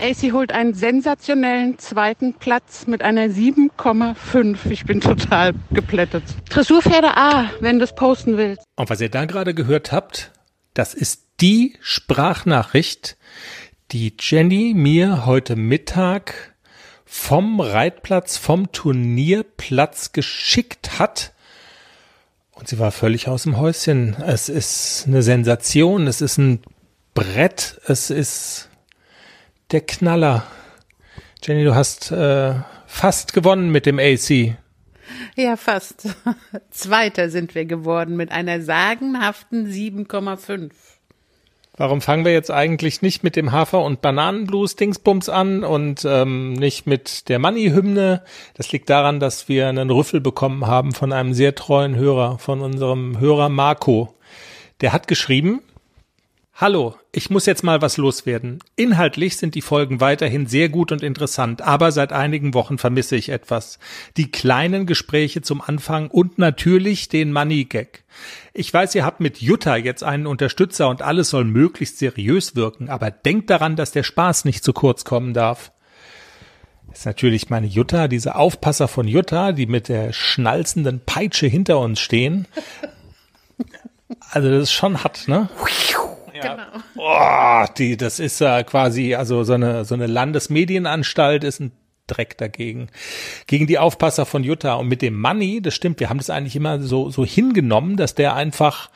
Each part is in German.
AC holt einen sensationellen zweiten Platz mit einer 7,5. Ich bin total geplättet. Dressurpferde A, wenn du es posten willst. Und was ihr da gerade gehört habt, das ist die Sprachnachricht, die Jenny mir heute Mittag vom Reitplatz, vom Turnierplatz geschickt hat. Und sie war völlig aus dem Häuschen. Es ist eine Sensation, es ist ein Brett, es ist der Knaller. Jenny, du hast äh, fast gewonnen mit dem AC. Ja, fast. Zweiter sind wir geworden mit einer sagenhaften 7,5. Warum fangen wir jetzt eigentlich nicht mit dem Hafer- und Bananenblues Dingsbums an und ähm, nicht mit der Money-Hymne? Das liegt daran, dass wir einen Rüffel bekommen haben von einem sehr treuen Hörer, von unserem Hörer Marco. Der hat geschrieben, Hallo, ich muss jetzt mal was loswerden. Inhaltlich sind die Folgen weiterhin sehr gut und interessant, aber seit einigen Wochen vermisse ich etwas. Die kleinen Gespräche zum Anfang und natürlich den Money Gag. Ich weiß, ihr habt mit Jutta jetzt einen Unterstützer und alles soll möglichst seriös wirken, aber denkt daran, dass der Spaß nicht zu kurz kommen darf. Das ist natürlich meine Jutta, diese Aufpasser von Jutta, die mit der schnalzenden Peitsche hinter uns stehen. Also das ist schon hart, ne? Ja. Genau. Oh, die, das ist ja quasi, also so eine, so eine Landesmedienanstalt ist ein Dreck dagegen. Gegen die Aufpasser von Jutta. Und mit dem Money, das stimmt, wir haben das eigentlich immer so, so hingenommen, dass der einfach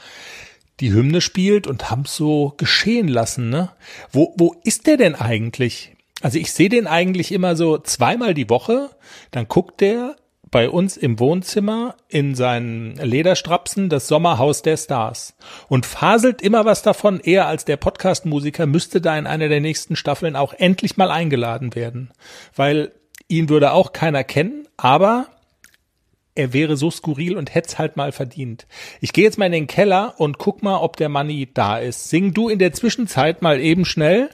die Hymne spielt und haben so geschehen lassen, ne? Wo, wo ist der denn eigentlich? Also ich sehe den eigentlich immer so zweimal die Woche, dann guckt der bei uns im Wohnzimmer in seinen Lederstrapsen das Sommerhaus der Stars und faselt immer was davon. Er als der Podcast-Musiker müsste da in einer der nächsten Staffeln auch endlich mal eingeladen werden, weil ihn würde auch keiner kennen, aber er wäre so skurril und hätte halt mal verdient. Ich gehe jetzt mal in den Keller und guck mal, ob der Money da ist. Sing du in der Zwischenzeit mal eben schnell.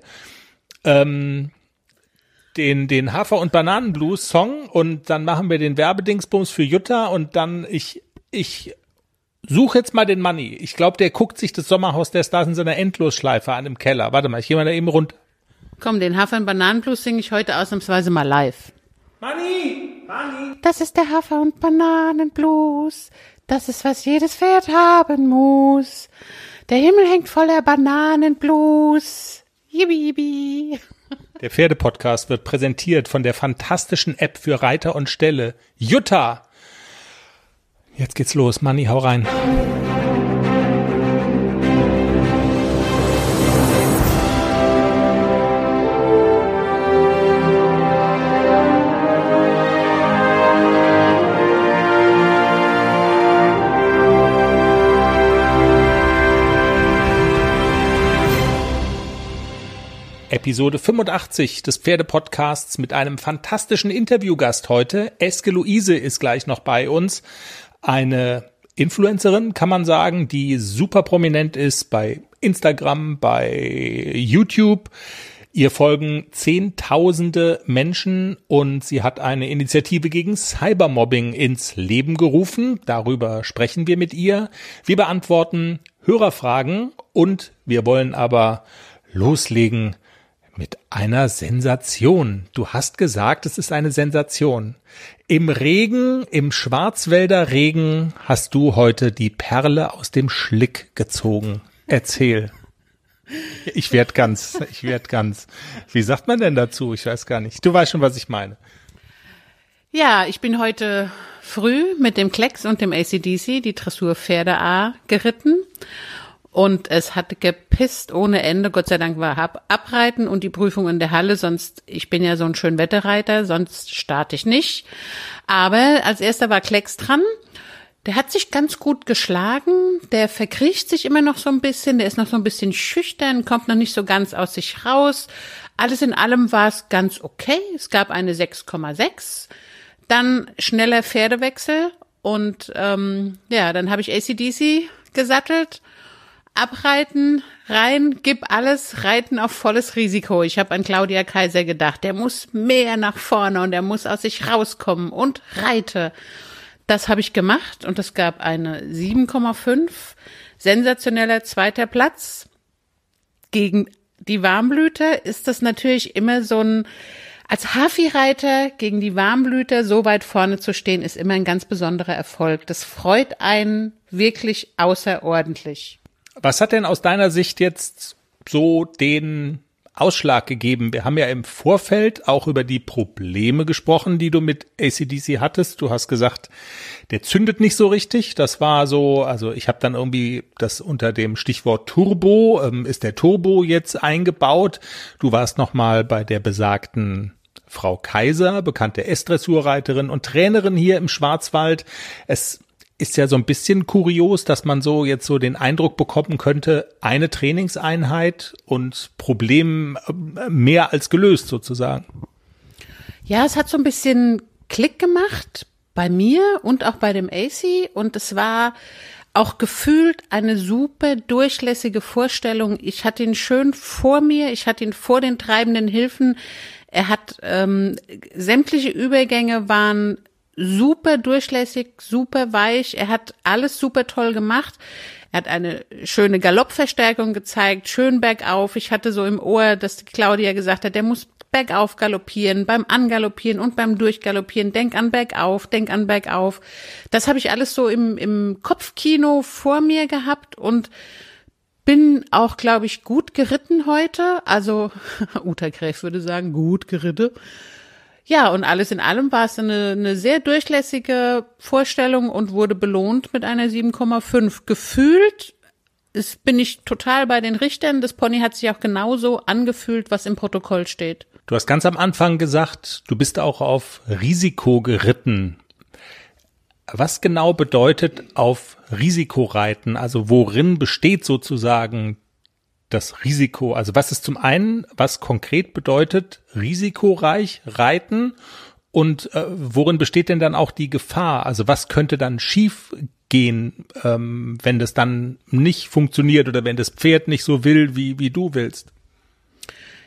Ähm, den, den Hafer- und Bananenblues-Song und dann machen wir den Werbedingsbums für Jutta und dann ich, ich suche jetzt mal den Money. Ich glaube, der guckt sich das Sommerhaus der Stars in seiner Endlosschleife an im Keller. Warte mal, ich gehe mal da eben runter. Komm, den Hafer- und Bananenblues singe ich heute ausnahmsweise mal live. Money! Money! Das ist der Hafer- und Bananenblues. Das ist, was jedes Pferd haben muss. Der Himmel hängt voller Bananenblues. Yibi, yibi. Der Pferdepodcast wird präsentiert von der fantastischen App für Reiter und Ställe. Jutta! Jetzt geht's los. Manni, hau rein. Episode 85 des Pferdepodcasts mit einem fantastischen Interviewgast heute. Eske Luise ist gleich noch bei uns. Eine Influencerin, kann man sagen, die super prominent ist bei Instagram, bei YouTube. Ihr folgen Zehntausende Menschen und sie hat eine Initiative gegen Cybermobbing ins Leben gerufen. Darüber sprechen wir mit ihr. Wir beantworten Hörerfragen und wir wollen aber loslegen mit einer Sensation. Du hast gesagt, es ist eine Sensation. Im Regen, im Schwarzwälder Regen hast du heute die Perle aus dem Schlick gezogen. Erzähl. Ich werd ganz, ich werd ganz. Wie sagt man denn dazu? Ich weiß gar nicht. Du weißt schon, was ich meine. Ja, ich bin heute früh mit dem Klecks und dem ACDC die Dressurpferde A geritten und es hat gepisst ohne Ende. Gott sei Dank war hab Abreiten und die Prüfung in der Halle. Sonst, ich bin ja so ein Schönwetterreiter, sonst starte ich nicht. Aber als erster war Klecks dran. Der hat sich ganz gut geschlagen. Der verkriecht sich immer noch so ein bisschen. Der ist noch so ein bisschen schüchtern, kommt noch nicht so ganz aus sich raus. Alles in allem war es ganz okay. Es gab eine 6,6. Dann schneller Pferdewechsel und ähm, ja, dann habe ich ACDC gesattelt abreiten, rein, gib alles, reiten auf volles Risiko. Ich habe an Claudia Kaiser gedacht, der muss mehr nach vorne und er muss aus sich rauskommen und reite. Das habe ich gemacht und es gab eine 7,5, sensationeller zweiter Platz gegen die Warmblüter ist das natürlich immer so ein, als Hafi-Reiter gegen die Warmblüter so weit vorne zu stehen, ist immer ein ganz besonderer Erfolg. Das freut einen wirklich außerordentlich. Was hat denn aus deiner Sicht jetzt so den Ausschlag gegeben? Wir haben ja im Vorfeld auch über die Probleme gesprochen, die du mit ACDC hattest. Du hast gesagt, der zündet nicht so richtig. Das war so, also ich habe dann irgendwie das unter dem Stichwort Turbo, ähm, ist der Turbo jetzt eingebaut? Du warst noch mal bei der besagten Frau Kaiser, bekannte S-Dressurreiterin und Trainerin hier im Schwarzwald. Es ist ja so ein bisschen kurios, dass man so jetzt so den Eindruck bekommen könnte, eine Trainingseinheit und Problem äh, mehr als gelöst sozusagen. Ja, es hat so ein bisschen Klick gemacht bei mir und auch bei dem AC und es war auch gefühlt eine super durchlässige Vorstellung. Ich hatte ihn schön vor mir, ich hatte ihn vor den treibenden Hilfen. Er hat ähm, sämtliche Übergänge waren super durchlässig, super weich. Er hat alles super toll gemacht. Er hat eine schöne Galoppverstärkung gezeigt, schön bergauf. Ich hatte so im Ohr, dass Claudia gesagt hat, der muss bergauf galoppieren, beim Angaloppieren und beim Durchgaloppieren. Denk an bergauf, denk an bergauf. Das habe ich alles so im, im Kopfkino vor mir gehabt und bin auch, glaube ich, gut geritten heute. Also Uta Gräf würde sagen, gut geritten. Ja, und alles in allem war es eine, eine sehr durchlässige Vorstellung und wurde belohnt mit einer 7,5. Gefühlt ist, bin ich total bei den Richtern. Das Pony hat sich auch genauso angefühlt, was im Protokoll steht. Du hast ganz am Anfang gesagt, du bist auch auf Risiko geritten. Was genau bedeutet auf Risiko reiten? Also worin besteht sozusagen das Risiko? Also was ist zum einen, was konkret bedeutet risikoreich reiten und äh, worin besteht denn dann auch die Gefahr? Also was könnte dann schief gehen, ähm, wenn das dann nicht funktioniert oder wenn das Pferd nicht so will, wie, wie du willst?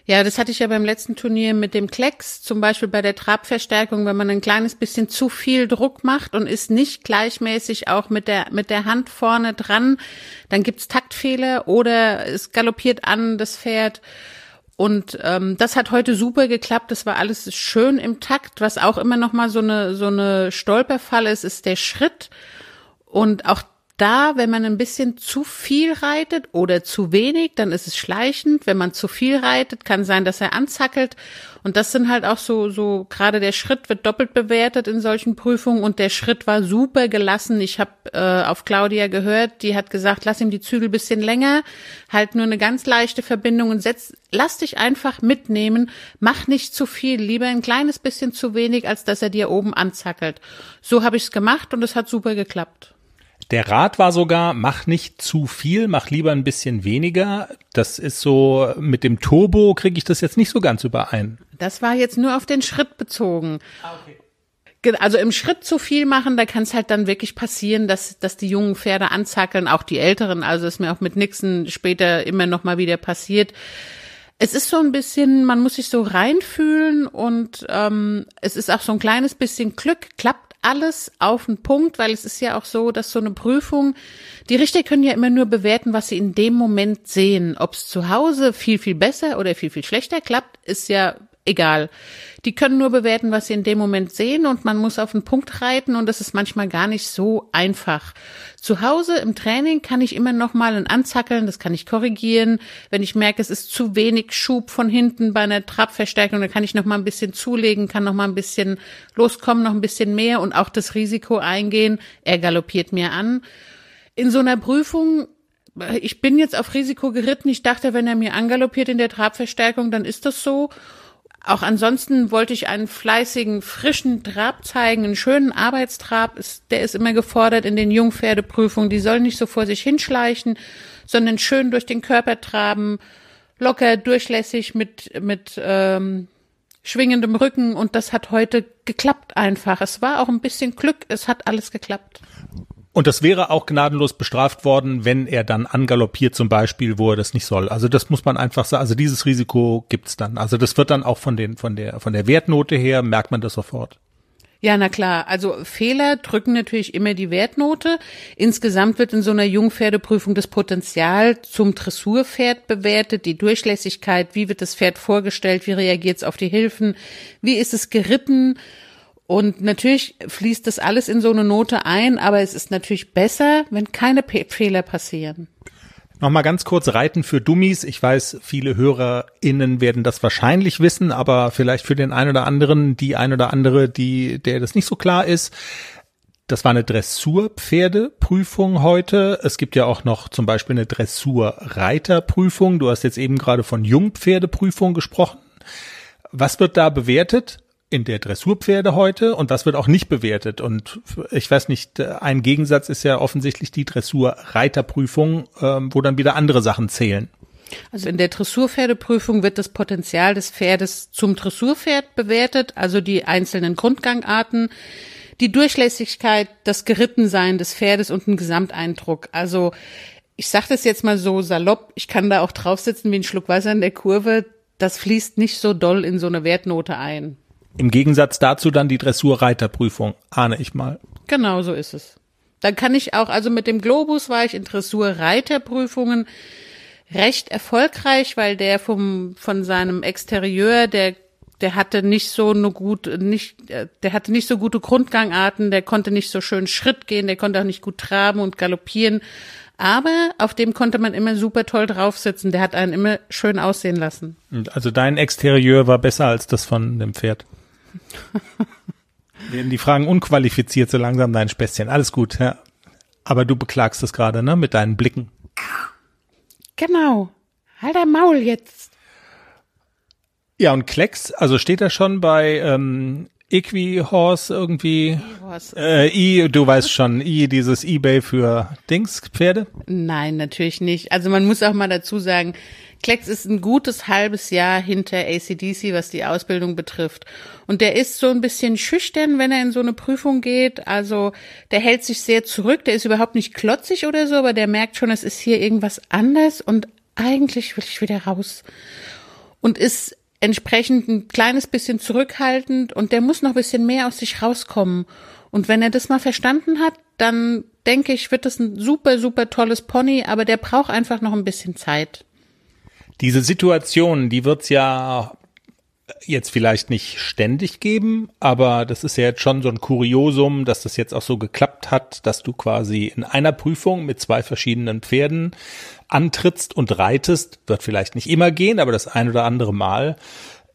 Ja, das hatte ich ja beim letzten Turnier mit dem Klecks, zum Beispiel bei der Trabverstärkung, wenn man ein kleines bisschen zu viel Druck macht und ist nicht gleichmäßig auch mit der, mit der Hand vorne dran, dann gibt's Taktfehler oder es galoppiert an das Pferd. Und ähm, das hat heute super geklappt. Das war alles schön im Takt. Was auch immer noch mal so eine so eine Stolperfall ist, ist der Schritt. Und auch da, wenn man ein bisschen zu viel reitet oder zu wenig, dann ist es schleichend. Wenn man zu viel reitet, kann sein, dass er anzackelt. Und das sind halt auch so, so gerade der Schritt wird doppelt bewertet in solchen Prüfungen und der Schritt war super gelassen. Ich habe äh, auf Claudia gehört, die hat gesagt, lass ihm die Zügel bisschen länger, halt nur eine ganz leichte Verbindung und setz, lass dich einfach mitnehmen, mach nicht zu viel, lieber ein kleines bisschen zu wenig, als dass er dir oben anzackelt. So habe ich es gemacht und es hat super geklappt. Der Rat war sogar, mach nicht zu viel, mach lieber ein bisschen weniger. Das ist so, mit dem Turbo kriege ich das jetzt nicht so ganz überein. Das war jetzt nur auf den Schritt bezogen. Ah, okay. Also im Schritt zu viel machen, da kann es halt dann wirklich passieren, dass, dass die jungen Pferde anzackeln, auch die älteren. Also ist mir auch mit Nixon später immer noch mal wieder passiert. Es ist so ein bisschen, man muss sich so reinfühlen und ähm, es ist auch so ein kleines bisschen Glück. Klappt alles auf den Punkt, weil es ist ja auch so, dass so eine Prüfung, die Richter können ja immer nur bewerten, was sie in dem Moment sehen. Ob es zu Hause viel, viel besser oder viel, viel schlechter klappt, ist ja egal. Die können nur bewerten, was sie in dem Moment sehen und man muss auf den Punkt reiten und das ist manchmal gar nicht so einfach. Zu Hause im Training kann ich immer noch mal ein Anzackeln, das kann ich korrigieren. Wenn ich merke, es ist zu wenig Schub von hinten bei einer Trabverstärkung, dann kann ich noch mal ein bisschen zulegen, kann noch mal ein bisschen loskommen, noch ein bisschen mehr und auch das Risiko eingehen. Er galoppiert mir an. In so einer Prüfung ich bin jetzt auf Risiko geritten. Ich dachte, wenn er mir angaloppiert in der Trabverstärkung, dann ist das so. Auch ansonsten wollte ich einen fleißigen, frischen Trab zeigen, einen schönen Arbeitstrab. Der ist immer gefordert in den Jungpferdeprüfungen. Die sollen nicht so vor sich hinschleichen, sondern schön durch den Körper traben, locker, durchlässig mit, mit ähm, schwingendem Rücken. Und das hat heute geklappt einfach. Es war auch ein bisschen Glück. Es hat alles geklappt. Und das wäre auch gnadenlos bestraft worden, wenn er dann angaloppiert zum Beispiel, wo er das nicht soll. Also das muss man einfach sagen. Also dieses Risiko gibt's dann. Also das wird dann auch von den von der von der Wertnote her merkt man das sofort. Ja, na klar. Also Fehler drücken natürlich immer die Wertnote. Insgesamt wird in so einer Jungpferdeprüfung das Potenzial zum Dressurpferd bewertet, die Durchlässigkeit, wie wird das Pferd vorgestellt, wie reagiert es auf die Hilfen, wie ist es geritten. Und natürlich fließt das alles in so eine Note ein, aber es ist natürlich besser, wenn keine P Fehler passieren. Nochmal ganz kurz Reiten für Dummies. Ich weiß, viele HörerInnen werden das wahrscheinlich wissen, aber vielleicht für den einen oder anderen, die ein oder andere, die, der das nicht so klar ist. Das war eine Dressurpferdeprüfung heute. Es gibt ja auch noch zum Beispiel eine Dressurreiterprüfung. Du hast jetzt eben gerade von Jungpferdeprüfung gesprochen. Was wird da bewertet? In der Dressurpferde heute und was wird auch nicht bewertet. Und ich weiß nicht, ein Gegensatz ist ja offensichtlich die Dressurreiterprüfung, ähm, wo dann wieder andere Sachen zählen. Also in der Dressurpferdeprüfung wird das Potenzial des Pferdes zum Dressurpferd bewertet, also die einzelnen Grundgangarten, die Durchlässigkeit, das Gerittensein des Pferdes und ein Gesamteindruck. Also ich sage das jetzt mal so salopp, ich kann da auch drauf sitzen wie ein Schluck Wasser in der Kurve. Das fließt nicht so doll in so eine Wertnote ein. Im Gegensatz dazu dann die Dressurreiterprüfung, ahne ich mal. Genau so ist es. Dann kann ich auch, also mit dem Globus war ich in Dressurreiterprüfungen recht erfolgreich, weil der vom, von seinem Exterieur, der, der hatte nicht so eine gute, nicht, der hatte nicht so gute Grundgangarten, der konnte nicht so schön Schritt gehen, der konnte auch nicht gut traben und galoppieren. Aber auf dem konnte man immer super toll draufsitzen. Der hat einen immer schön aussehen lassen. Also dein Exterieur war besser als das von dem Pferd. Werden die Fragen unqualifiziert so langsam dein Späßchen. Alles gut, ja. Aber du beklagst es gerade, ne, mit deinen Blicken. Genau. Halt dein Maul jetzt. Ja, und Klecks, also steht er schon bei ähm, Equihorse irgendwie. Äh, I, du weißt schon, I, dieses Ebay für Dings, Pferde? Nein, natürlich nicht. Also man muss auch mal dazu sagen, Klecks ist ein gutes halbes Jahr hinter ACDC, was die Ausbildung betrifft. Und der ist so ein bisschen schüchtern, wenn er in so eine Prüfung geht. Also der hält sich sehr zurück, der ist überhaupt nicht klotzig oder so, aber der merkt schon, es ist hier irgendwas anders und eigentlich will ich wieder raus. Und ist entsprechend ein kleines bisschen zurückhaltend und der muss noch ein bisschen mehr aus sich rauskommen. Und wenn er das mal verstanden hat, dann denke ich, wird das ein super, super tolles Pony, aber der braucht einfach noch ein bisschen Zeit. Diese Situation, die wird's ja jetzt vielleicht nicht ständig geben, aber das ist ja jetzt schon so ein Kuriosum, dass das jetzt auch so geklappt hat, dass du quasi in einer Prüfung mit zwei verschiedenen Pferden antrittst und reitest. Wird vielleicht nicht immer gehen, aber das ein oder andere Mal.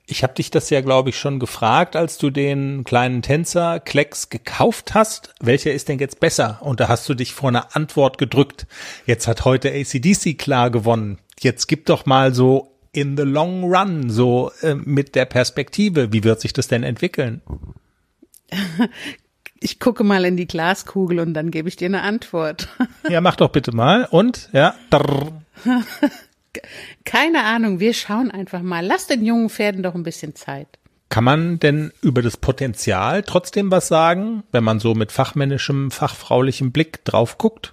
Ich habe dich das ja, glaube ich, schon gefragt, als du den kleinen Tänzer Klecks gekauft hast. Welcher ist denn jetzt besser? Und da hast du dich vor einer Antwort gedrückt. Jetzt hat heute ACDC klar gewonnen jetzt gib doch mal so in the long run, so äh, mit der Perspektive, wie wird sich das denn entwickeln? Ich gucke mal in die Glaskugel und dann gebe ich dir eine Antwort. Ja, mach doch bitte mal. Und, ja. Keine Ahnung, wir schauen einfach mal. Lass den jungen Pferden doch ein bisschen Zeit. Kann man denn über das Potenzial trotzdem was sagen, wenn man so mit fachmännischem, fachfraulichem Blick drauf guckt?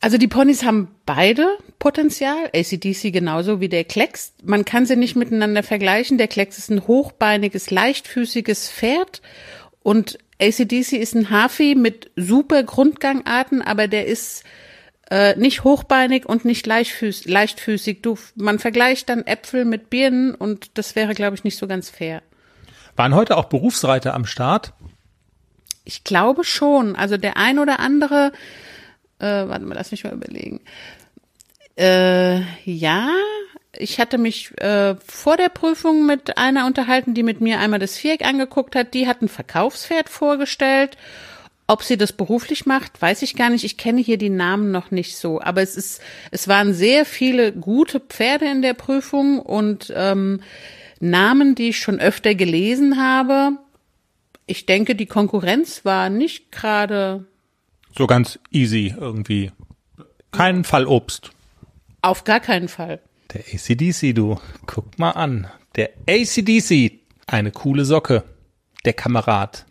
Also die Ponys haben beide Potenzial, ACDC genauso wie der Klecks. Man kann sie nicht miteinander vergleichen. Der Klecks ist ein hochbeiniges, leichtfüßiges Pferd und ACDC ist ein Hafi mit super Grundgangarten, aber der ist äh, nicht hochbeinig und nicht leichtfüß, leichtfüßig. Du, man vergleicht dann Äpfel mit Birnen und das wäre, glaube ich, nicht so ganz fair. Waren heute auch Berufsreiter am Start? Ich glaube schon. Also der ein oder andere äh, warte mal, lass mich mal überlegen. Äh, ja, ich hatte mich äh, vor der Prüfung mit einer unterhalten, die mit mir einmal das Viereck angeguckt hat. Die hat ein Verkaufspferd vorgestellt. Ob sie das beruflich macht, weiß ich gar nicht. Ich kenne hier die Namen noch nicht so. Aber es ist, es waren sehr viele gute Pferde in der Prüfung und ähm, Namen, die ich schon öfter gelesen habe. Ich denke, die Konkurrenz war nicht gerade so ganz easy irgendwie. Kein Fall Obst. Auf gar keinen Fall. Der ACDC, du. Guck mal an. Der ACDC. Eine coole Socke. Der Kamerad.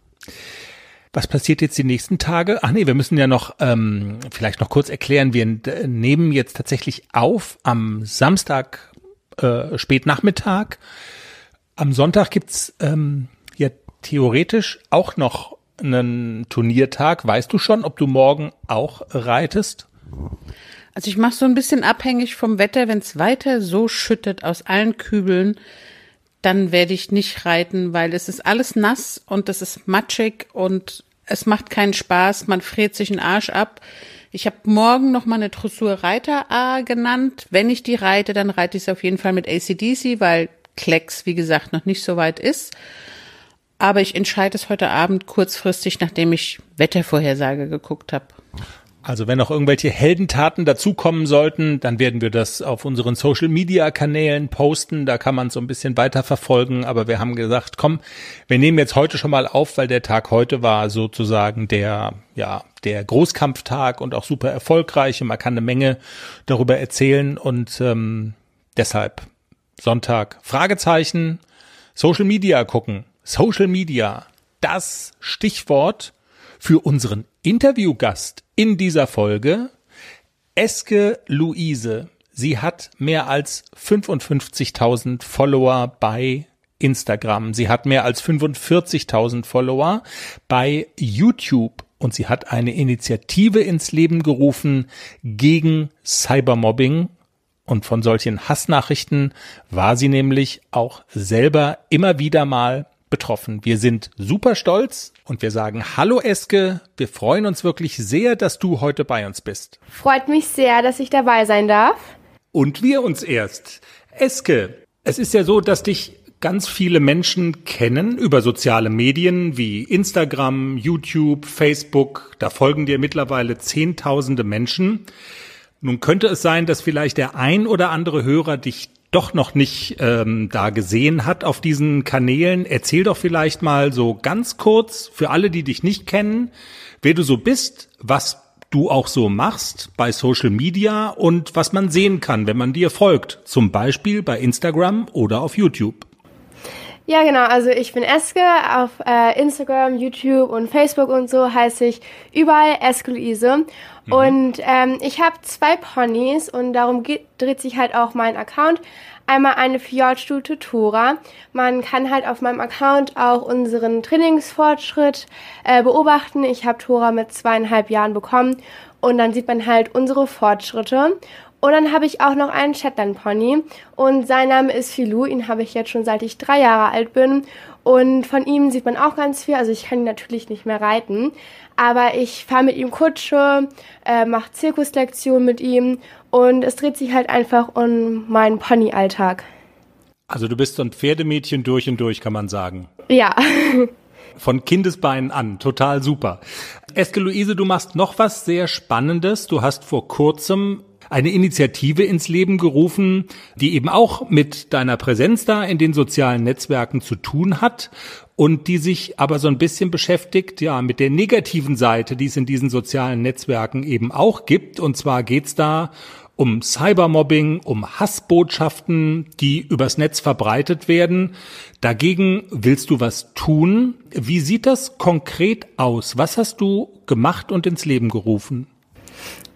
Was passiert jetzt die nächsten Tage? Ach nee, wir müssen ja noch ähm, vielleicht noch kurz erklären. Wir nehmen jetzt tatsächlich auf am Samstag äh, Spätnachmittag. Am Sonntag gibt's ähm, ja theoretisch auch noch einen Turniertag. Weißt du schon, ob du morgen auch reitest? Also ich mache so ein bisschen abhängig vom Wetter. Wenn es weiter so schüttet aus allen Kübeln, dann werde ich nicht reiten, weil es ist alles nass und es ist matschig und es macht keinen Spaß. Man friert sich den Arsch ab. Ich habe morgen noch mal eine Dressur Reiter A genannt. Wenn ich die reite, dann reite ich es auf jeden Fall mit ACDC, weil Klecks, wie gesagt, noch nicht so weit ist. Aber ich entscheide es heute Abend kurzfristig, nachdem ich Wettervorhersage geguckt habe. Also wenn noch irgendwelche Heldentaten dazukommen sollten, dann werden wir das auf unseren Social Media Kanälen posten. Da kann man so ein bisschen weiter verfolgen. Aber wir haben gesagt, komm, wir nehmen jetzt heute schon mal auf, weil der Tag heute war sozusagen der, ja, der Großkampftag und auch super erfolgreich. Und man kann eine Menge darüber erzählen und ähm, deshalb Sonntag Fragezeichen, Social Media gucken. Social Media, das Stichwort für unseren Interviewgast in dieser Folge, Eske Luise. Sie hat mehr als 55.000 Follower bei Instagram. Sie hat mehr als 45.000 Follower bei YouTube und sie hat eine Initiative ins Leben gerufen gegen Cybermobbing. Und von solchen Hassnachrichten war sie nämlich auch selber immer wieder mal betroffen. Wir sind super stolz und wir sagen Hallo Eske, wir freuen uns wirklich sehr, dass du heute bei uns bist. Freut mich sehr, dass ich dabei sein darf. Und wir uns erst. Eske, es ist ja so, dass dich ganz viele Menschen kennen über soziale Medien wie Instagram, YouTube, Facebook. Da folgen dir mittlerweile Zehntausende Menschen. Nun könnte es sein, dass vielleicht der ein oder andere Hörer dich doch noch nicht ähm, da gesehen hat auf diesen Kanälen. Erzähl doch vielleicht mal so ganz kurz für alle, die dich nicht kennen, wer du so bist, was du auch so machst bei Social Media und was man sehen kann, wenn man dir folgt, zum Beispiel bei Instagram oder auf YouTube. Ja, genau. Also ich bin Eske. Auf äh, Instagram, YouTube und Facebook und so heiße ich überall Eske Luise. Mhm. Und ähm, ich habe zwei Ponys und darum geht, dreht sich halt auch mein Account. Einmal eine Fjordstute Tora. Man kann halt auf meinem Account auch unseren Trainingsfortschritt äh, beobachten. Ich habe Tora mit zweieinhalb Jahren bekommen und dann sieht man halt unsere Fortschritte. Und dann habe ich auch noch einen Shetland Pony und sein Name ist Filou. Ihn habe ich jetzt schon seit ich drei Jahre alt bin. Und von ihm sieht man auch ganz viel. Also ich kann ihn natürlich nicht mehr reiten, aber ich fahre mit ihm Kutsche, äh, mache Zirkuslektionen mit ihm und es dreht sich halt einfach um meinen Pony-Alltag. Also du bist so ein Pferdemädchen durch und durch, kann man sagen. Ja. Von Kindesbeinen an, total super. Eske Luise, du machst noch was sehr Spannendes. Du hast vor kurzem eine Initiative ins Leben gerufen, die eben auch mit deiner Präsenz da in den sozialen Netzwerken zu tun hat und die sich aber so ein bisschen beschäftigt, ja, mit der negativen Seite, die es in diesen sozialen Netzwerken eben auch gibt. Und zwar geht's da um Cybermobbing, um Hassbotschaften, die übers Netz verbreitet werden. Dagegen willst du was tun. Wie sieht das konkret aus? Was hast du gemacht und ins Leben gerufen?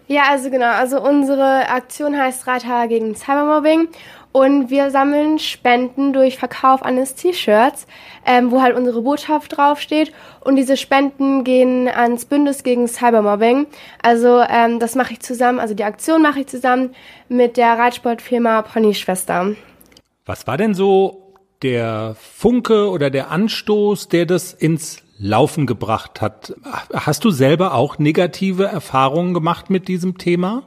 Ja, also genau. Also unsere Aktion heißt Reiter gegen Cybermobbing und wir sammeln Spenden durch Verkauf eines T-Shirts, ähm, wo halt unsere Botschaft draufsteht. Und diese Spenden gehen ans Bündnis gegen Cybermobbing. Also ähm, das mache ich zusammen, also die Aktion mache ich zusammen mit der Reitsportfirma Ponyschwester. Was war denn so der Funke oder der Anstoß, der das ins Laufen gebracht hat? Hast du selber auch negative Erfahrungen gemacht mit diesem Thema?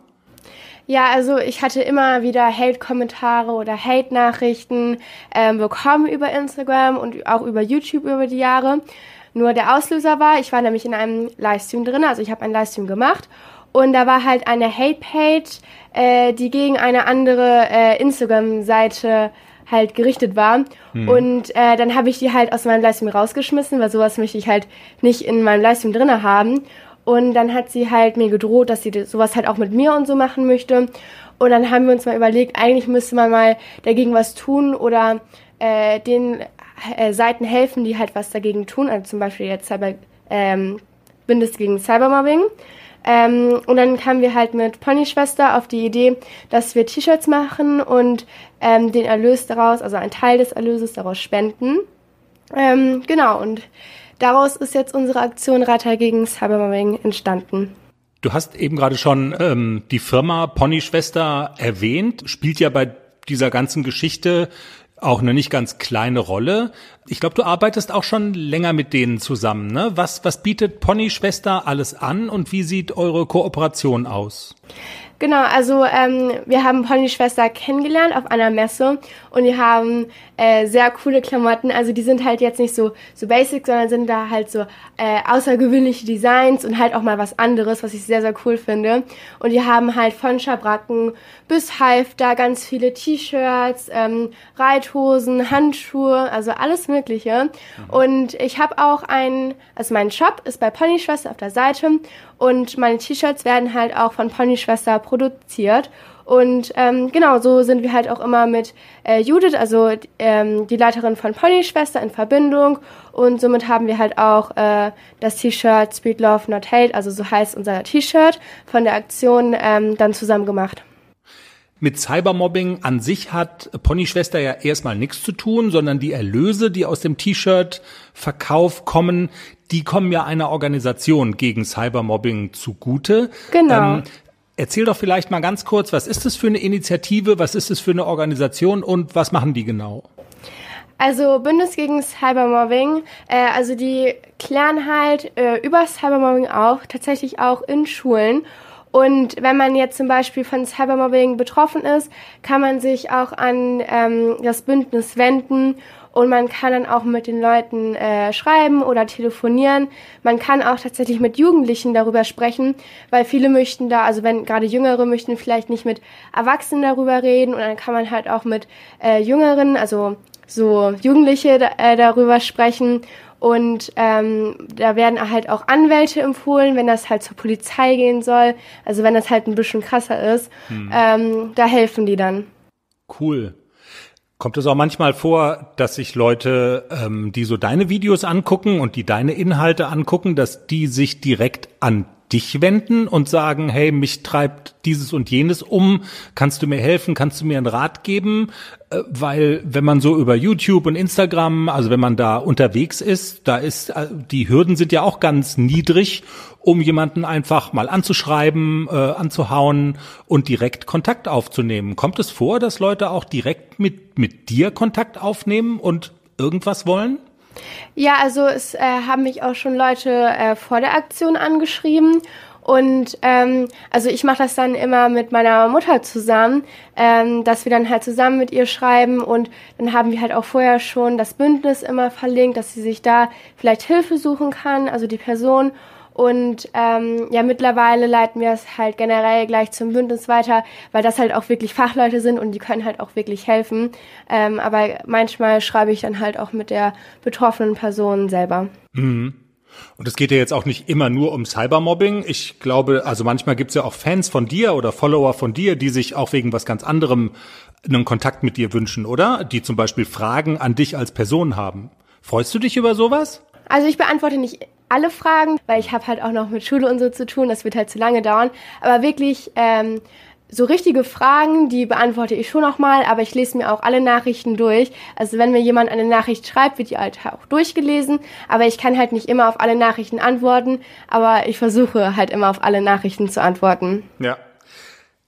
Ja, also ich hatte immer wieder Hate-Kommentare oder Hate-Nachrichten ähm, bekommen über Instagram und auch über YouTube über die Jahre. Nur der Auslöser war, ich war nämlich in einem Livestream drin, also ich habe einen Livestream gemacht und da war halt eine Hate-Page, äh, die gegen eine andere äh, Instagram-Seite halt gerichtet war. Hm. Und äh, dann habe ich die halt aus meinem Livestream rausgeschmissen, weil sowas möchte ich halt nicht in meinem Livestream drinne haben. Und dann hat sie halt mir gedroht, dass sie sowas halt auch mit mir und so machen möchte. Und dann haben wir uns mal überlegt, eigentlich müsste man mal dagegen was tun oder äh, den äh, Seiten helfen, die halt was dagegen tun. Also zum Beispiel jetzt Cyber, ähm, Bündnis gegen Cybermobbing. Ähm, und dann kamen wir halt mit Ponyschwester auf die Idee, dass wir T-Shirts machen und ähm, den Erlös daraus, also einen Teil des Erlöses daraus spenden. Ähm, genau, und Daraus ist jetzt unsere Aktion Reiter gegen Cybermobbing entstanden. Du hast eben gerade schon ähm, die Firma Ponyschwester erwähnt, spielt ja bei dieser ganzen Geschichte auch eine nicht ganz kleine Rolle. Ich glaube, du arbeitest auch schon länger mit denen zusammen. Ne? Was, was bietet Ponyschwester alles an und wie sieht eure Kooperation aus? Genau, also ähm, wir haben Ponyschwester kennengelernt auf einer Messe und die haben äh, sehr coole Klamotten. Also die sind halt jetzt nicht so so basic, sondern sind da halt so äh, außergewöhnliche Designs und halt auch mal was anderes, was ich sehr sehr cool finde. Und die haben halt von Schabracken bis Halfter ganz viele T-Shirts, ähm, Reithosen, Handschuhe, also alles Mögliche. Mhm. Und ich habe auch einen, also mein Shop ist bei Ponyschwester auf der Seite und meine T-Shirts werden halt auch von Ponyschwester produziert. Und ähm, genau, so sind wir halt auch immer mit äh, Judith, also ähm, die Leiterin von Ponyschwester, in Verbindung. Und somit haben wir halt auch äh, das T-Shirt Speed Love Not Hate, also so heißt unser T-Shirt, von der Aktion ähm, dann zusammen gemacht. Mit Cybermobbing an sich hat Ponyschwester ja erstmal nichts zu tun, sondern die Erlöse, die aus dem T-Shirt-Verkauf kommen, die kommen ja einer Organisation gegen Cybermobbing zugute. Genau. Ähm, erzähl doch vielleicht mal ganz kurz, was ist das für eine Initiative, was ist das für eine Organisation und was machen die genau? Also Bündnis gegen Cybermobbing, äh, also die klären halt äh, über Cybermobbing auch, tatsächlich auch in Schulen und wenn man jetzt zum Beispiel von Cybermobbing betroffen ist, kann man sich auch an ähm, das Bündnis wenden und man kann dann auch mit den Leuten äh, schreiben oder telefonieren. Man kann auch tatsächlich mit Jugendlichen darüber sprechen, weil viele möchten da, also wenn gerade Jüngere möchten vielleicht nicht mit Erwachsenen darüber reden und dann kann man halt auch mit äh, Jüngeren, also so Jugendliche äh, darüber sprechen und ähm, da werden halt auch Anwälte empfohlen, wenn das halt zur Polizei gehen soll. Also wenn das halt ein bisschen krasser ist, hm. ähm, da helfen die dann. Cool. Kommt es auch manchmal vor, dass sich Leute, ähm, die so deine Videos angucken und die deine Inhalte angucken, dass die sich direkt an dich wenden und sagen, hey, mich treibt dieses und jenes um, kannst du mir helfen, kannst du mir einen Rat geben? Äh, weil wenn man so über YouTube und Instagram, also wenn man da unterwegs ist, da ist, äh, die Hürden sind ja auch ganz niedrig, um jemanden einfach mal anzuschreiben, äh, anzuhauen und direkt Kontakt aufzunehmen. Kommt es vor, dass Leute auch direkt mit, mit dir Kontakt aufnehmen und irgendwas wollen? Ja, also es äh, haben mich auch schon Leute äh, vor der Aktion angeschrieben und ähm, also ich mache das dann immer mit meiner Mutter zusammen, ähm, dass wir dann halt zusammen mit ihr schreiben und dann haben wir halt auch vorher schon das Bündnis immer verlinkt, dass sie sich da vielleicht Hilfe suchen kann, also die Person. Und ähm, ja, mittlerweile leiten wir es halt generell gleich zum Bündnis weiter, weil das halt auch wirklich Fachleute sind und die können halt auch wirklich helfen. Ähm, aber manchmal schreibe ich dann halt auch mit der betroffenen Person selber. Mhm. Und es geht ja jetzt auch nicht immer nur um Cybermobbing. Ich glaube, also manchmal gibt es ja auch Fans von dir oder Follower von dir, die sich auch wegen was ganz anderem einen Kontakt mit dir wünschen, oder? Die zum Beispiel Fragen an dich als Person haben. Freust du dich über sowas? Also ich beantworte nicht alle Fragen, weil ich habe halt auch noch mit Schule und so zu tun, das wird halt zu lange dauern. Aber wirklich ähm, so richtige Fragen, die beantworte ich schon noch mal, aber ich lese mir auch alle Nachrichten durch. Also wenn mir jemand eine Nachricht schreibt, wird die halt auch durchgelesen, aber ich kann halt nicht immer auf alle Nachrichten antworten, aber ich versuche halt immer auf alle Nachrichten zu antworten. Ja.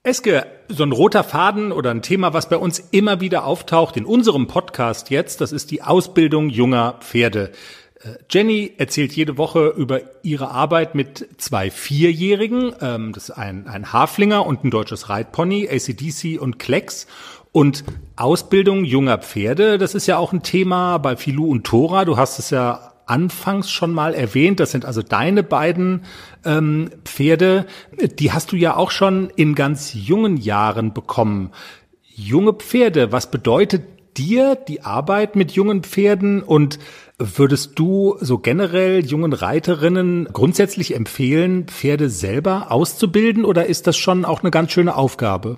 Eske, so ein roter Faden oder ein Thema, was bei uns immer wieder auftaucht in unserem Podcast jetzt, das ist die Ausbildung junger Pferde. Äh, Jenny erzählt jede Woche über ihre Arbeit mit zwei Vierjährigen. Ähm, das ist ein, ein Haflinger und ein deutsches Reitpony, ACDC und Klecks. Und Ausbildung junger Pferde, das ist ja auch ein Thema bei Filou und Tora. Du hast es ja anfangs schon mal erwähnt. Das sind also deine beiden ähm, Pferde. Die hast du ja auch schon in ganz jungen Jahren bekommen. Junge Pferde, was bedeutet dir die Arbeit mit jungen Pferden und Würdest du so generell jungen Reiterinnen grundsätzlich empfehlen, Pferde selber auszubilden oder ist das schon auch eine ganz schöne Aufgabe?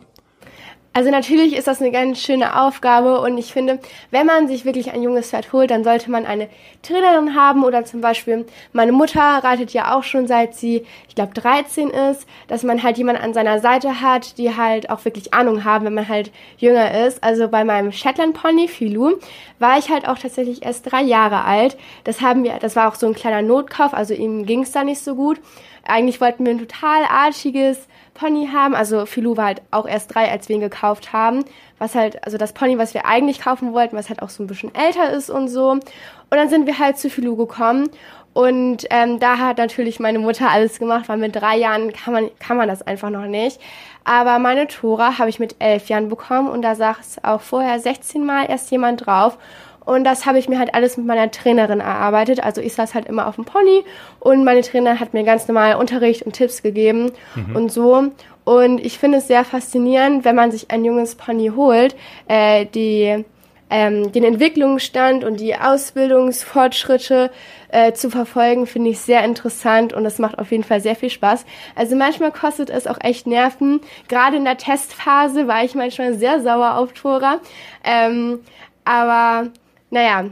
Also natürlich ist das eine ganz schöne Aufgabe und ich finde, wenn man sich wirklich ein junges Pferd holt, dann sollte man eine Trainerin haben oder zum Beispiel meine Mutter reitet ja auch schon seit sie, ich glaube, 13 ist, dass man halt jemanden an seiner Seite hat, die halt auch wirklich Ahnung haben, wenn man halt jünger ist. Also bei meinem Shetland Pony Filou war ich halt auch tatsächlich erst drei Jahre alt. Das haben wir, das war auch so ein kleiner Notkauf, also ihm ging es da nicht so gut. Eigentlich wollten wir ein total artiges Pony haben. Also Filou war halt auch erst drei, als wir ihn gekauft haben. Was halt, also das Pony, was wir eigentlich kaufen wollten, was halt auch so ein bisschen älter ist und so. Und dann sind wir halt zu Filou gekommen. Und ähm, da hat natürlich meine Mutter alles gemacht, weil mit drei Jahren kann man, kann man das einfach noch nicht. Aber meine Tora habe ich mit elf Jahren bekommen und da saß auch vorher 16 Mal erst jemand drauf. Und das habe ich mir halt alles mit meiner Trainerin erarbeitet. Also ich saß halt immer auf dem Pony und meine Trainerin hat mir ganz normal Unterricht und Tipps gegeben mhm. und so. Und ich finde es sehr faszinierend, wenn man sich ein junges Pony holt, äh, die ähm, den Entwicklungsstand und die Ausbildungsfortschritte äh, zu verfolgen, finde ich sehr interessant und es macht auf jeden Fall sehr viel Spaß. Also manchmal kostet es auch echt Nerven. Gerade in der Testphase war ich manchmal sehr sauer auf Tora. Ähm, aber naja,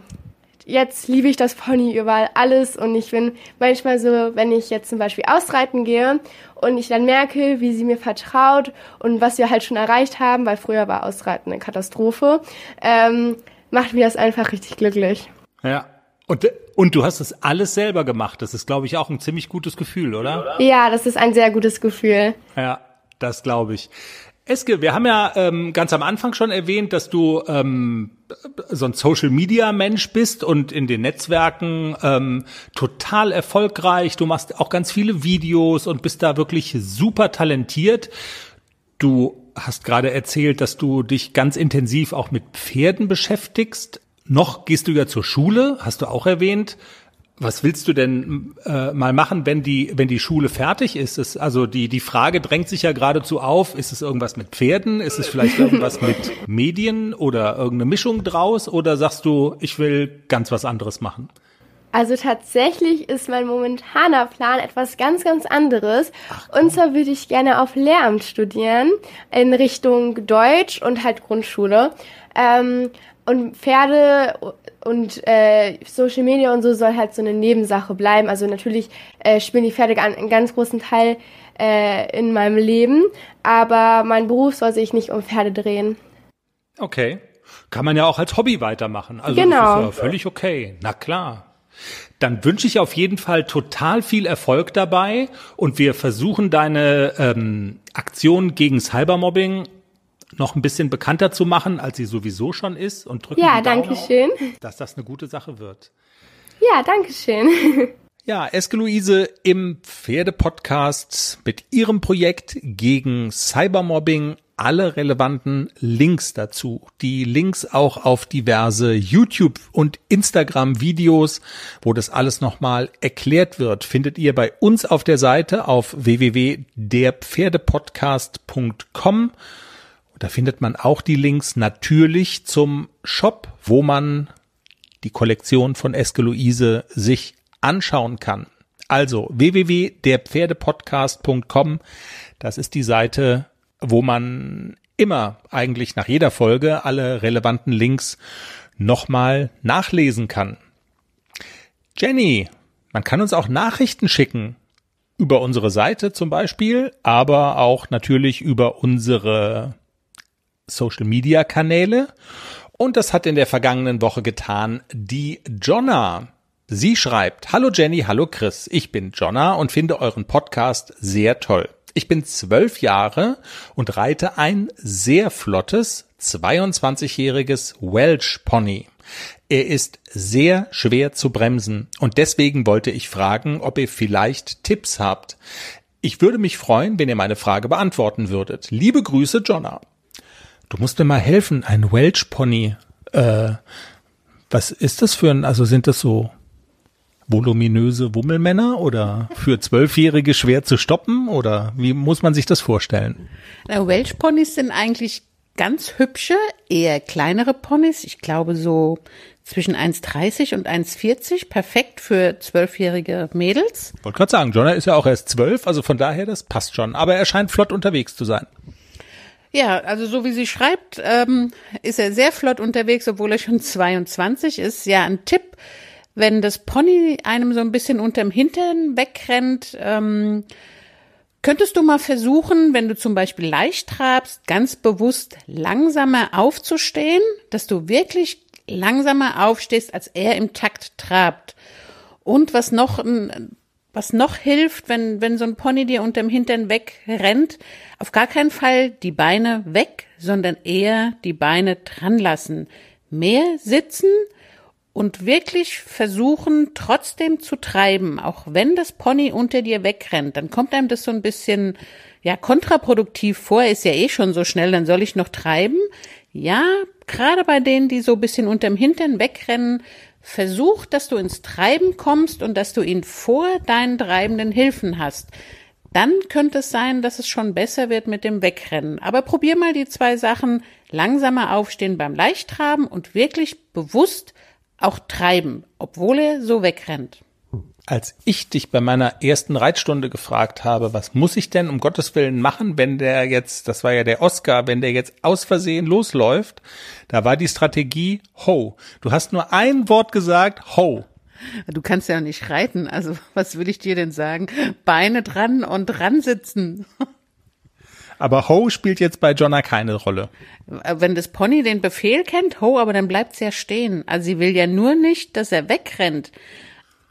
jetzt liebe ich das Pony überall alles und ich bin manchmal so, wenn ich jetzt zum Beispiel ausreiten gehe und ich dann merke, wie sie mir vertraut und was wir halt schon erreicht haben, weil früher war Ausreiten eine Katastrophe, ähm, macht mir das einfach richtig glücklich. Ja. Und, und du hast das alles selber gemacht. Das ist, glaube ich, auch ein ziemlich gutes Gefühl, oder? Ja, das ist ein sehr gutes Gefühl. Ja, das glaube ich. Eske, wir haben ja ähm, ganz am Anfang schon erwähnt, dass du ähm, so ein Social Media Mensch bist und in den Netzwerken ähm, total erfolgreich. Du machst auch ganz viele Videos und bist da wirklich super talentiert. Du hast gerade erzählt, dass du dich ganz intensiv auch mit Pferden beschäftigst. Noch gehst du ja zur Schule, hast du auch erwähnt. Was willst du denn äh, mal machen, wenn die, wenn die Schule fertig ist? Es, also die, die Frage drängt sich ja geradezu auf, ist es irgendwas mit Pferden? Ist es vielleicht irgendwas mit Medien oder irgendeine Mischung draus? Oder sagst du, ich will ganz was anderes machen? Also tatsächlich ist mein momentaner Plan etwas ganz, ganz anderes. Ach, und zwar würde ich gerne auf Lehramt studieren in Richtung Deutsch und halt Grundschule. Ähm, und Pferde und äh, Social Media und so soll halt so eine Nebensache bleiben. Also natürlich äh, spielen die Pferde einen ganz großen Teil äh, in meinem Leben, aber mein Beruf soll sich nicht um Pferde drehen. Okay. Kann man ja auch als Hobby weitermachen. Also genau. das ist ja völlig okay. Na klar. Dann wünsche ich auf jeden Fall total viel Erfolg dabei und wir versuchen deine ähm, Aktion gegen Cybermobbing noch ein bisschen bekannter zu machen, als sie sowieso schon ist und drücken ja, danke schön. dass das eine gute Sache wird. Ja, danke schön. Ja, Eske Luise im Pferdepodcast mit ihrem Projekt gegen Cybermobbing alle relevanten Links dazu. Die Links auch auf diverse YouTube und Instagram Videos, wo das alles nochmal erklärt wird, findet ihr bei uns auf der Seite auf www.derpferdepodcast.com. Da findet man auch die Links natürlich zum Shop, wo man die Kollektion von Eske Luise sich anschauen kann. Also www.derpferdepodcast.com, das ist die Seite, wo man immer eigentlich nach jeder Folge alle relevanten Links nochmal nachlesen kann. Jenny, Man kann uns auch Nachrichten schicken. Über unsere Seite zum Beispiel, aber auch natürlich über unsere Social Media Kanäle. Und das hat in der vergangenen Woche getan die Jonna. Sie schreibt, Hallo Jenny, hallo Chris, ich bin Jonna und finde euren Podcast sehr toll. Ich bin zwölf Jahre und reite ein sehr flottes 22-jähriges Welsh Pony. Er ist sehr schwer zu bremsen und deswegen wollte ich fragen, ob ihr vielleicht Tipps habt. Ich würde mich freuen, wenn ihr meine Frage beantworten würdet. Liebe Grüße, Jonna. Du musst mir mal helfen, ein Welsh Pony. Äh, was ist das für ein, also sind das so voluminöse Wummelmänner oder für Zwölfjährige schwer zu stoppen oder wie muss man sich das vorstellen? Na, Welsh Ponys sind eigentlich ganz hübsche, eher kleinere Ponys. Ich glaube so zwischen 1,30 und 1,40. Perfekt für zwölfjährige Mädels. Wollte gerade sagen, Jonah ist ja auch erst zwölf, also von daher, das passt schon. Aber er scheint flott unterwegs zu sein. Ja, also so wie sie schreibt, ähm, ist er sehr flott unterwegs, obwohl er schon 22 ist. Ja, ein Tipp, wenn das Pony einem so ein bisschen unterm Hintern wegrennt, ähm, könntest du mal versuchen, wenn du zum Beispiel leicht trabst, ganz bewusst langsamer aufzustehen, dass du wirklich langsamer aufstehst, als er im Takt trabt. Und was noch, was noch hilft, wenn, wenn so ein Pony dir unterm Hintern wegrennt, auf gar keinen Fall die Beine weg, sondern eher die Beine dran lassen. Mehr sitzen, und wirklich versuchen, trotzdem zu treiben, auch wenn das Pony unter dir wegrennt, dann kommt einem das so ein bisschen, ja, kontraproduktiv vor, ist ja eh schon so schnell, dann soll ich noch treiben. Ja, gerade bei denen, die so ein bisschen unterm Hintern wegrennen, versuch, dass du ins Treiben kommst und dass du ihn vor deinen treibenden Hilfen hast. Dann könnte es sein, dass es schon besser wird mit dem Wegrennen. Aber probier mal die zwei Sachen langsamer aufstehen beim Leichttraben und wirklich bewusst auch treiben, obwohl er so wegrennt. Als ich dich bei meiner ersten Reitstunde gefragt habe, was muss ich denn um Gottes Willen machen, wenn der jetzt, das war ja der Oscar, wenn der jetzt aus Versehen losläuft, da war die Strategie Ho. Du hast nur ein Wort gesagt, Ho. Du kannst ja nicht reiten, also was will ich dir denn sagen? Beine dran und dran sitzen. Aber Ho spielt jetzt bei Jonna keine Rolle. Wenn das Pony den Befehl kennt, Ho, aber dann bleibt's ja stehen. Also sie will ja nur nicht, dass er wegrennt.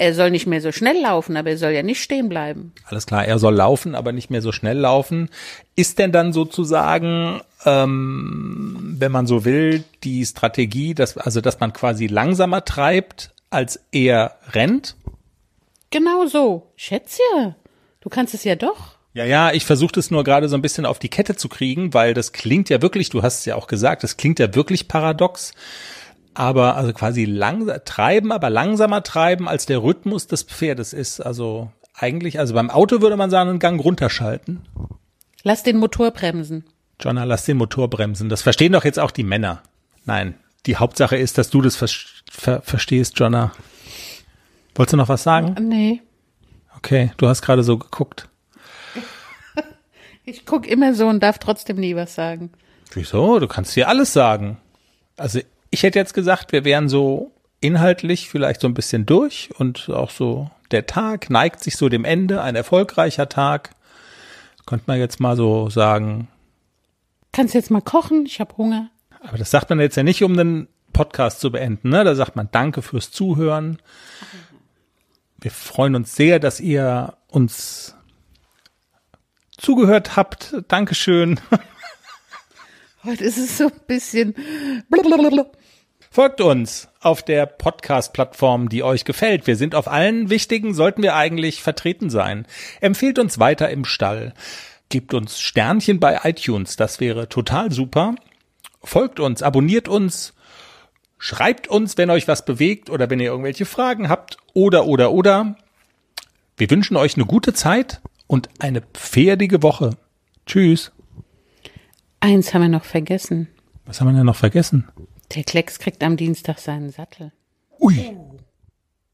Er soll nicht mehr so schnell laufen, aber er soll ja nicht stehen bleiben. Alles klar, er soll laufen, aber nicht mehr so schnell laufen. Ist denn dann sozusagen, ähm, wenn man so will, die Strategie, dass, also dass man quasi langsamer treibt, als er rennt? Genau so. Schätze, du kannst es ja doch. Ja, ja, ich versuche das nur gerade so ein bisschen auf die Kette zu kriegen, weil das klingt ja wirklich, du hast es ja auch gesagt, das klingt ja wirklich paradox. Aber also quasi langsam treiben, aber langsamer treiben als der Rhythmus des Pferdes ist. Also eigentlich, also beim Auto würde man sagen, einen Gang runterschalten. Lass den Motor bremsen. Jonna, lass den Motor bremsen. Das verstehen doch jetzt auch die Männer. Nein, die Hauptsache ist, dass du das ver ver verstehst, Jonna. Wolltest du noch was sagen? Nee. Okay, du hast gerade so geguckt. Ich guck immer so und darf trotzdem nie was sagen. Wieso? Du kannst dir alles sagen. Also ich hätte jetzt gesagt, wir wären so inhaltlich vielleicht so ein bisschen durch und auch so der Tag neigt sich so dem Ende, ein erfolgreicher Tag. könnte man jetzt mal so sagen. Kannst jetzt mal kochen, ich habe Hunger. Aber das sagt man jetzt ja nicht, um den Podcast zu beenden, ne? Da sagt man Danke fürs Zuhören. Wir freuen uns sehr, dass ihr uns zugehört habt. Dankeschön. Heute ist es so ein bisschen. Folgt uns auf der Podcast-Plattform, die euch gefällt. Wir sind auf allen wichtigen, sollten wir eigentlich vertreten sein. Empfehlt uns weiter im Stall. Gebt uns Sternchen bei iTunes, das wäre total super. Folgt uns, abonniert uns, schreibt uns, wenn euch was bewegt oder wenn ihr irgendwelche Fragen habt oder oder oder. Wir wünschen euch eine gute Zeit und eine pferdige Woche. Tschüss. Eins haben wir noch vergessen. Was haben wir denn noch vergessen? Der Klecks kriegt am Dienstag seinen Sattel. Ui.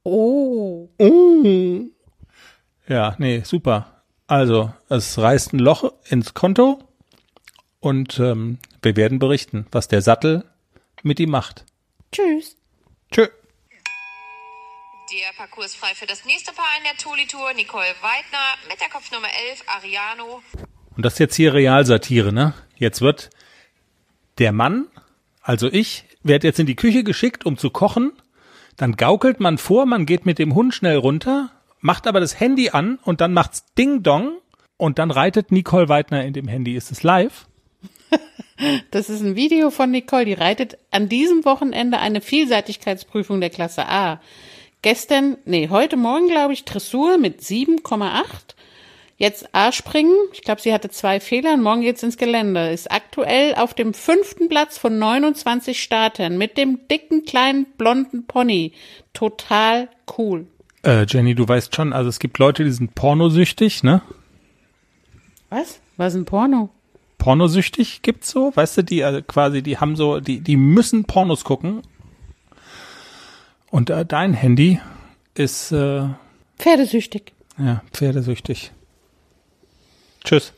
Oh. Oh. Ja, nee, super. Also, es reißt ein Loch ins Konto und ähm, wir werden berichten, was der Sattel mit ihm macht. Tschüss. Tschö. Der Parcours ist frei für das nächste Paar in der Toli-Tour. Nicole Weidner mit der Kopfnummer 11, Ariano. Und das ist jetzt hier Realsatire, ne? Jetzt wird der Mann, also ich, werde jetzt in die Küche geschickt, um zu kochen. Dann gaukelt man vor, man geht mit dem Hund schnell runter, macht aber das Handy an und dann macht's Ding Dong und dann reitet Nicole Weidner in dem Handy. Ist es live? Das ist ein Video von Nicole, die reitet an diesem Wochenende eine Vielseitigkeitsprüfung der Klasse A. Gestern, nee, heute Morgen, glaube ich, Dressur mit 7,8. Jetzt A-Springen. Ich glaube, sie hatte zwei Fehler und morgen geht's ins Gelände. Ist aktuell auf dem fünften Platz von 29 Startern mit dem dicken, kleinen, blonden Pony. Total cool. Äh, Jenny, du weißt schon, also es gibt Leute, die sind pornosüchtig, ne? Was? Was ist ein Porno? Pornosüchtig gibt's so, weißt du, die also quasi, die haben so, die, die müssen Pornos gucken. Und äh, dein Handy ist äh, Pferdesüchtig. ja pferdesüchtig. Tschüss.